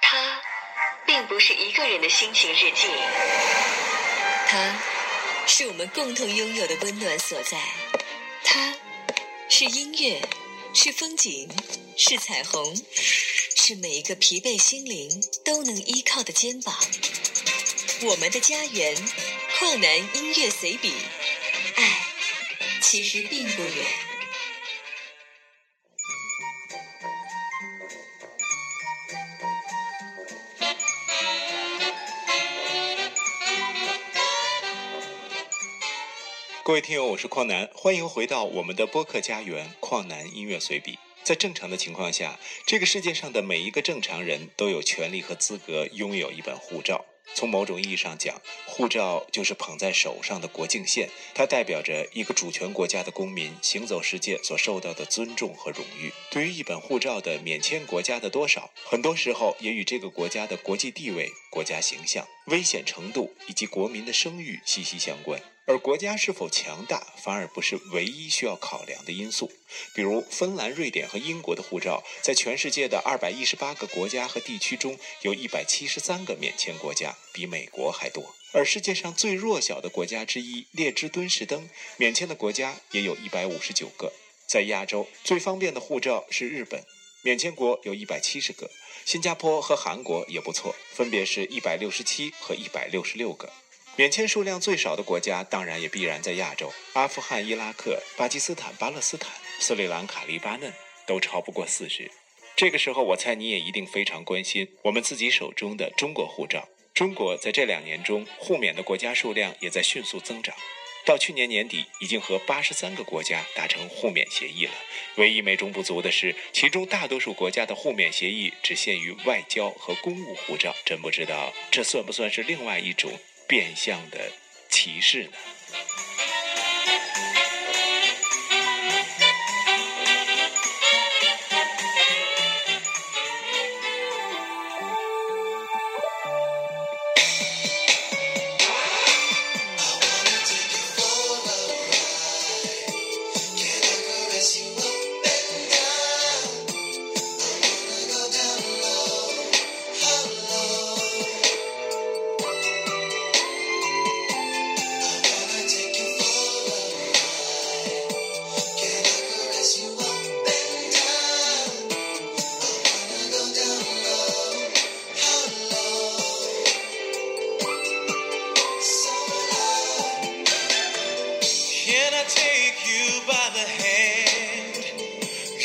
它并不是一个人的心情日记，它是我们共同拥有的温暖所在。它是音乐，是风景，是彩虹，是每一个疲惫心灵都能依靠的肩膀。我们的家园，矿南音乐随笔，爱其实并不远。各位听友，我是矿南，欢迎回到我们的播客家园——矿南音乐随笔。在正常的情况下，这个世界上的每一个正常人都有权利和资格拥有一本护照。从某种意义上讲，护照就是捧在手上的国境线，它代表着一个主权国家的公民行走世界所受到的尊重和荣誉。对于一本护照的免签国家的多少，很多时候也与这个国家的国际地位、国家形象、危险程度以及国民的声誉息息相关。而国家是否强大，反而不是唯一需要考量的因素。比如，芬兰、瑞典和英国的护照，在全世界的二百一十八个国家和地区中，有一百七十三个免签国家，比美国还多。而世界上最弱小的国家之一列支敦士登，免签的国家也有一百五十九个。在亚洲，最方便的护照是日本，免签国有一百七十个。新加坡和韩国也不错，分别是一百六十七和一百六十六个。免签数量最少的国家，当然也必然在亚洲。阿富汗、伊拉克、巴基斯坦、巴勒斯坦、斯里兰卡、黎巴嫩都超不过四十。这个时候，我猜你也一定非常关心我们自己手中的中国护照。中国在这两年中互免的国家数量也在迅速增长，到去年年底，已经和八十三个国家达成互免协议了。唯一美中不足的是，其中大多数国家的互免协议只限于外交和公务护照。真不知道这算不算是另外一种？变相的歧视呢？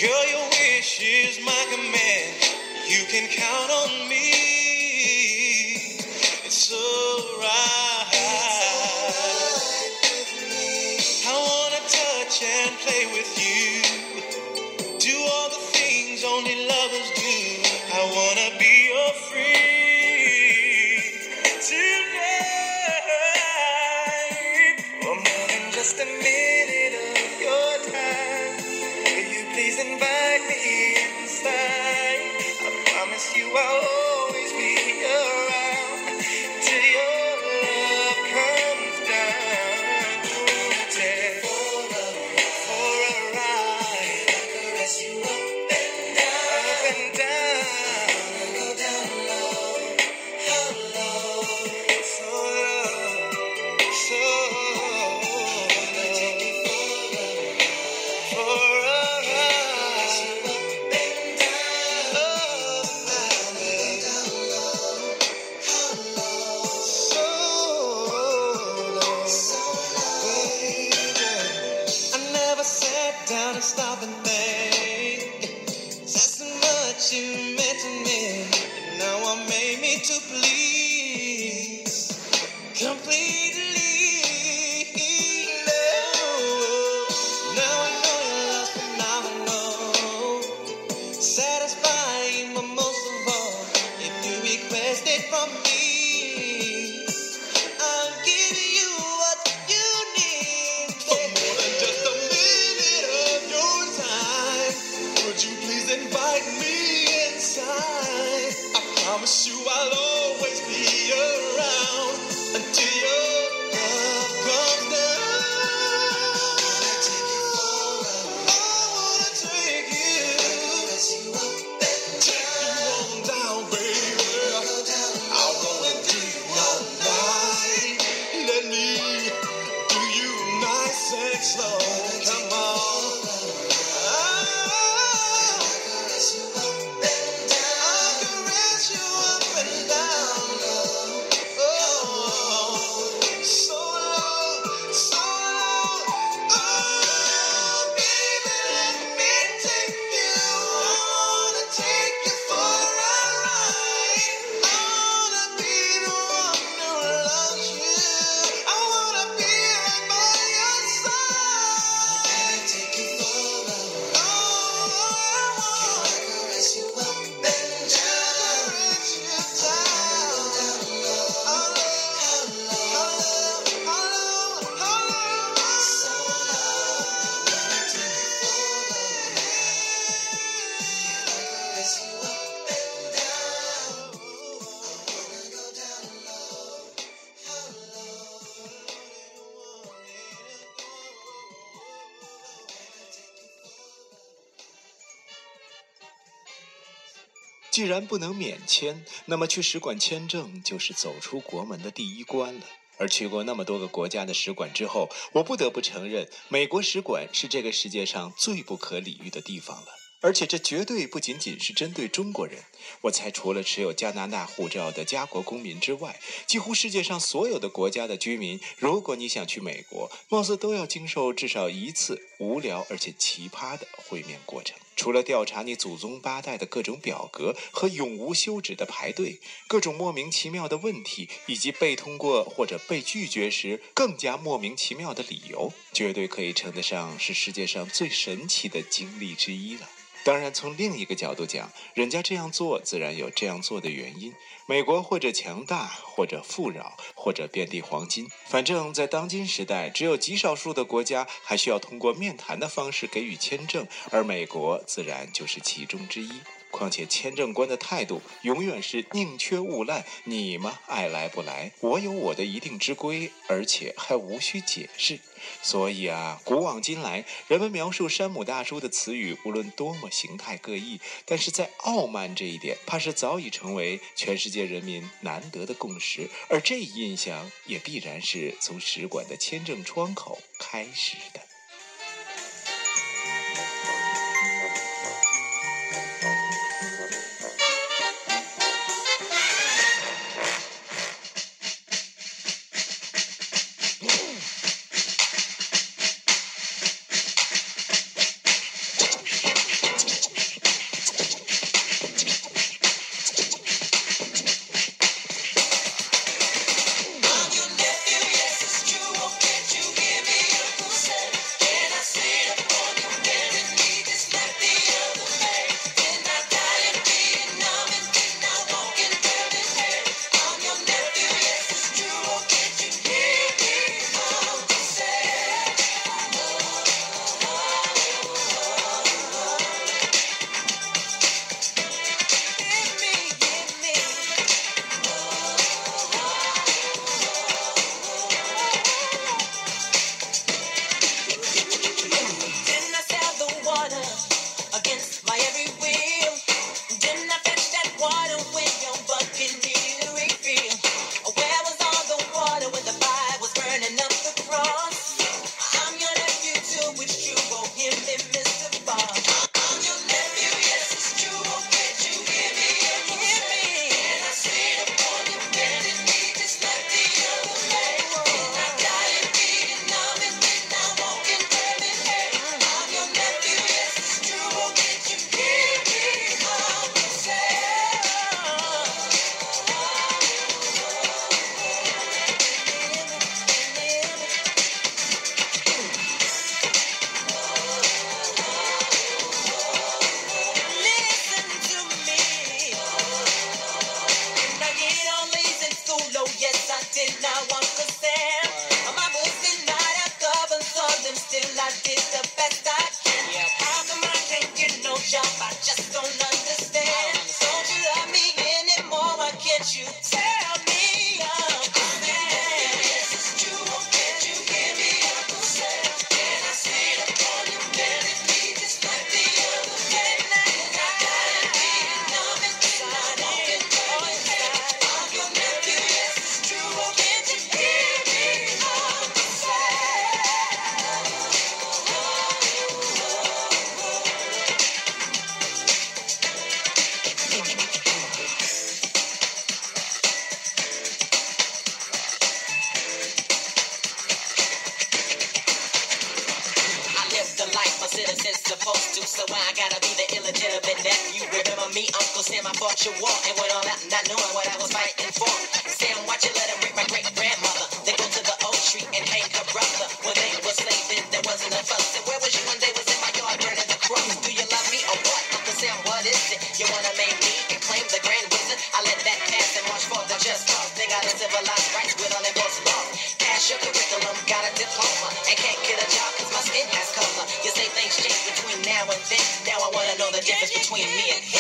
Girl, your wish is my command. You can count on me. It's alright. Right I wanna touch and play with you. Do all the things only. slow. 既然不能免签，那么去使馆签证就是走出国门的第一关了。而去过那么多个国家的使馆之后，我不得不承认，美国使馆是这个世界上最不可理喻的地方了。而且这绝对不仅仅是针对中国人。我猜，除了持有加拿大护照的家国公民之外，几乎世界上所有的国家的居民，如果你想去美国，貌似都要经受至少一次无聊而且奇葩的会面过程。除了调查你祖宗八代的各种表格和永无休止的排队，各种莫名其妙的问题，以及被通过或者被拒绝时更加莫名其妙的理由，绝对可以称得上是世界上最神奇的经历之一了。当然，从另一个角度讲，人家这样做自然有这样做的原因。美国或者强大，或者富饶，或者遍地黄金，反正，在当今时代，只有极少数的国家还需要通过面谈的方式给予签证，而美国自然就是其中之一。况且签证官的态度永远是宁缺毋滥，你嘛爱来不来，我有我的一定之规，而且还无需解释。所以啊，古往今来，人们描述山姆大叔的词语，无论多么形态各异，但是在傲慢这一点，怕是早已成为全世界人民难得的共识。而这一印象，也必然是从使馆的签证窗口开始的。supposed to, so I gotta be the illegitimate nephew. Remember me, Uncle Sam, I fought your war and went all out not knowing what I was fighting for. Sam, watch it, let him break my great grandmother. They go to the old street and hang her brother. Well, they were slaving, there wasn't a fella. wanna know the difference between me and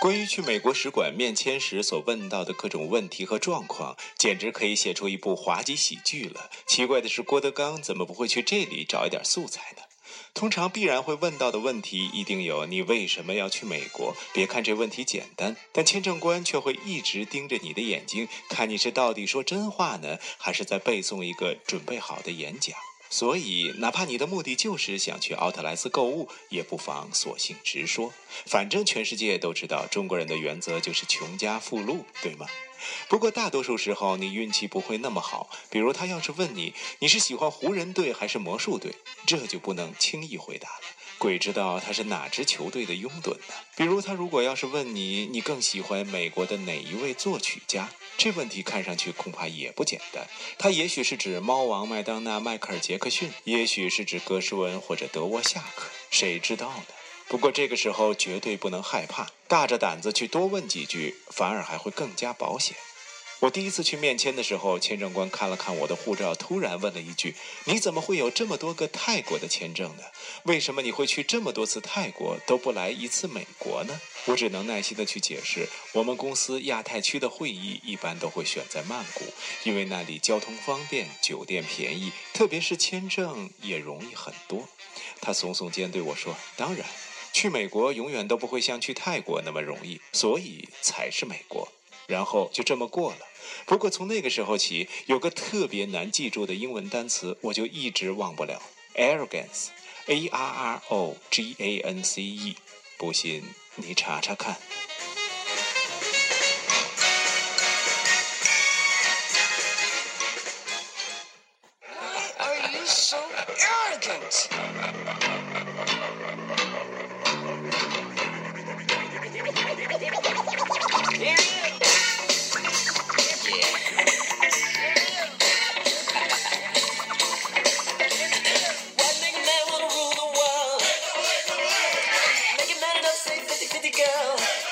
关于去美国使馆面签时所问到的各种问题和状况，简直可以写出一部滑稽喜剧了。奇怪的是，郭德纲怎么不会去这里找一点素材呢？通常必然会问到的问题，一定有你为什么要去美国？别看这问题简单，但签证官却会一直盯着你的眼睛，看你是到底说真话呢，还是在背诵一个准备好的演讲。所以，哪怕你的目的就是想去奥特莱斯购物，也不妨索性直说。反正全世界都知道，中国人的原则就是穷家富路，对吗？不过大多数时候你运气不会那么好。比如他要是问你你是喜欢湖人队还是魔术队，这就不能轻易回答了。鬼知道他是哪支球队的拥趸呢？比如他如果要是问你你更喜欢美国的哪一位作曲家？这问题看上去恐怕也不简单，他也许是指猫王麦当娜、迈克尔·杰克逊，也许是指格什文或者德沃夏克，谁知道呢？不过这个时候绝对不能害怕，大着胆子去多问几句，反而还会更加保险。我第一次去面签的时候，签证官看了看我的护照，突然问了一句：“你怎么会有这么多个泰国的签证呢？为什么你会去这么多次泰国都不来一次美国呢？”我只能耐心的去解释，我们公司亚太区的会议一般都会选在曼谷，因为那里交通方便，酒店便宜，特别是签证也容易很多。他耸耸肩对我说：“当然，去美国永远都不会像去泰国那么容易，所以才是美国。”然后就这么过了。不过从那个时候起，有个特别难记住的英文单词，我就一直忘不了：arrogance，a r r o g a n c e。不信你查查看。不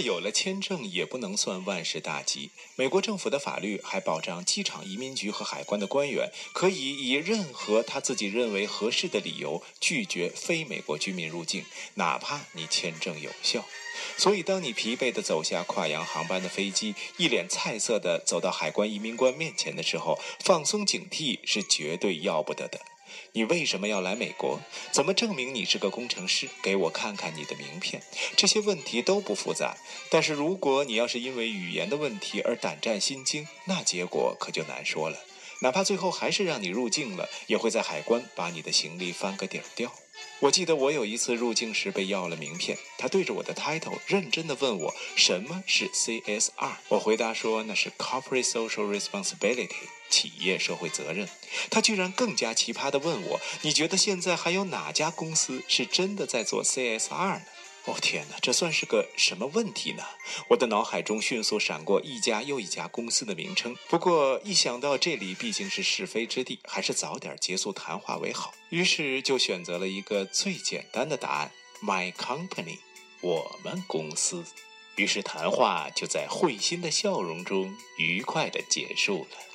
有了签证也不能算万事大吉。美国政府的法律还保障机场移民局和海关的官员可以以任何他自己认为合适的理由拒绝非美国居民入境，哪怕你签证有效。所以，当你疲惫地走下跨洋航班的飞机，一脸菜色地走到海关移民官面前的时候，放松警惕是绝对要不得的。你为什么要来美国？怎么证明你是个工程师？给我看看你的名片。这些问题都不复杂，但是如果你要是因为语言的问题而胆战心惊，那结果可就难说了。哪怕最后还是让你入境了，也会在海关把你的行李翻个底儿掉。我记得我有一次入境时被要了名片，他对着我的 title 认真地问我什么是 CSR，我回答说那是 Corporate Social Responsibility。企业社会责任，他居然更加奇葩地问我：“你觉得现在还有哪家公司是真的在做 CSR 呢？”哦天哪，这算是个什么问题呢？我的脑海中迅速闪过一家又一家公司的名称，不过一想到这里毕竟是是非之地，还是早点结束谈话为好。于是就选择了一个最简单的答案：My company，我们公司。于是谈话就在会心的笑容中愉快地结束了。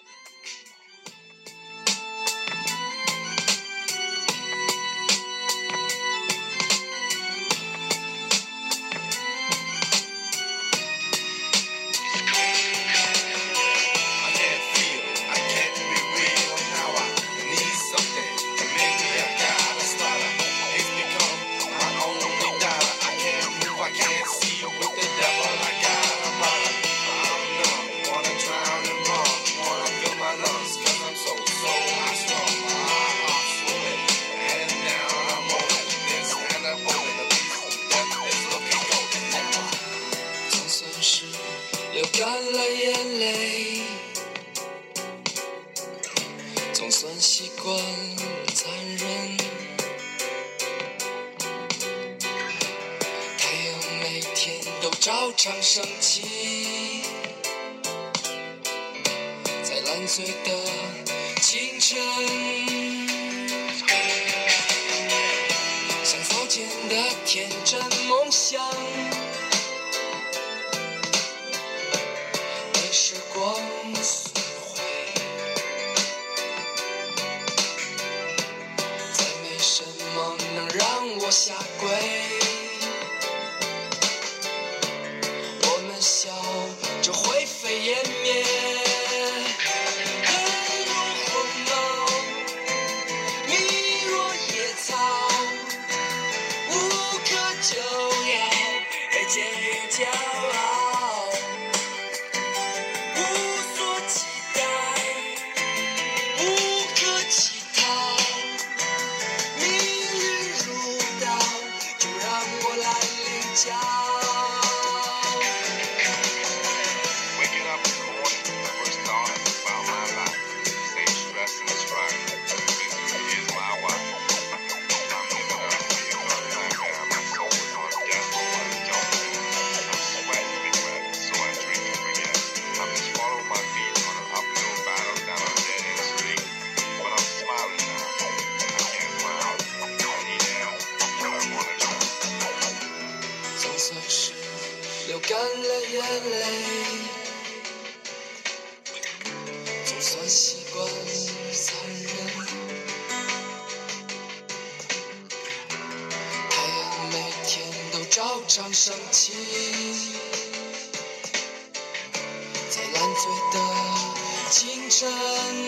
醉的清晨，像昨天的天真梦想。流干了眼泪总算习惯了残忍太阳每天都照常升起在烂醉的清晨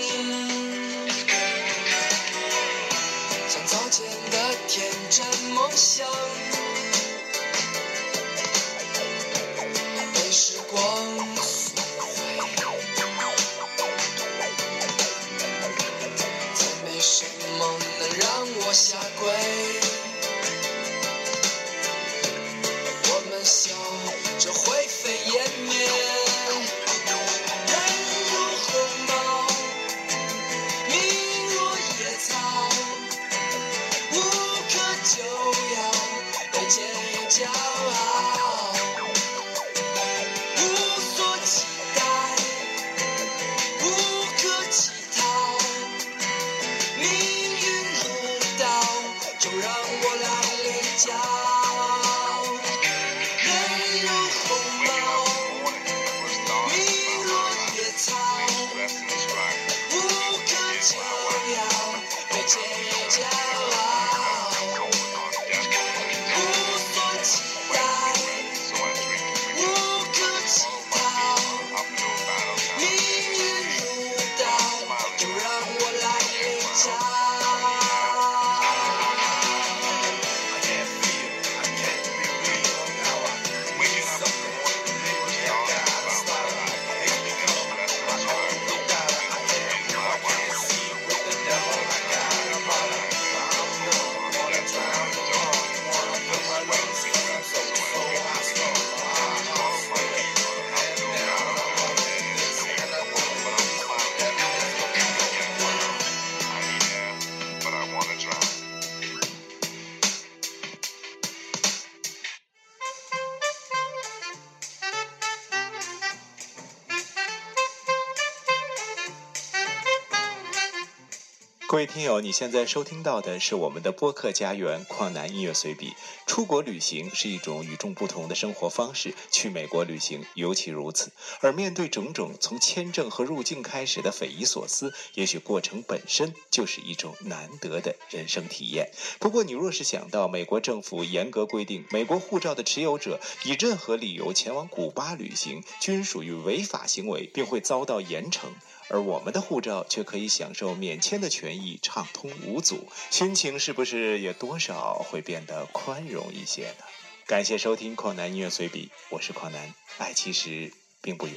各位听友，你现在收听到的是我们的播客家园矿南音乐随笔。出国旅行是一种与众不同的生活方式，去美国旅行尤其如此。而面对种种从签证和入境开始的匪夷所思，也许过程本身就是一种难得的人生体验。不过，你若是想到美国政府严格规定，美国护照的持有者以任何理由前往古巴旅行均属于违法行为，并会遭到严惩。而我们的护照却可以享受免签的权益，畅通无阻，心情是不是也多少会变得宽容一些呢？感谢收听《旷南音乐随笔》，我是旷南，爱其实并不远。